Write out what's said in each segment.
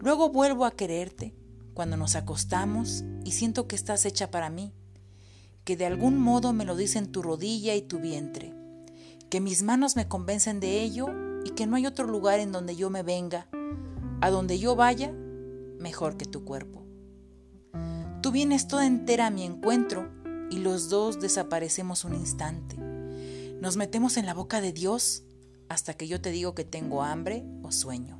Luego vuelvo a quererte cuando nos acostamos y siento que estás hecha para mí, que de algún modo me lo dicen tu rodilla y tu vientre, que mis manos me convencen de ello y que no hay otro lugar en donde yo me venga, a donde yo vaya, mejor que tu cuerpo. Tú vienes toda entera a mi encuentro y los dos desaparecemos un instante. Nos metemos en la boca de Dios hasta que yo te digo que tengo hambre o sueño.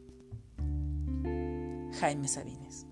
Jaime Sabines.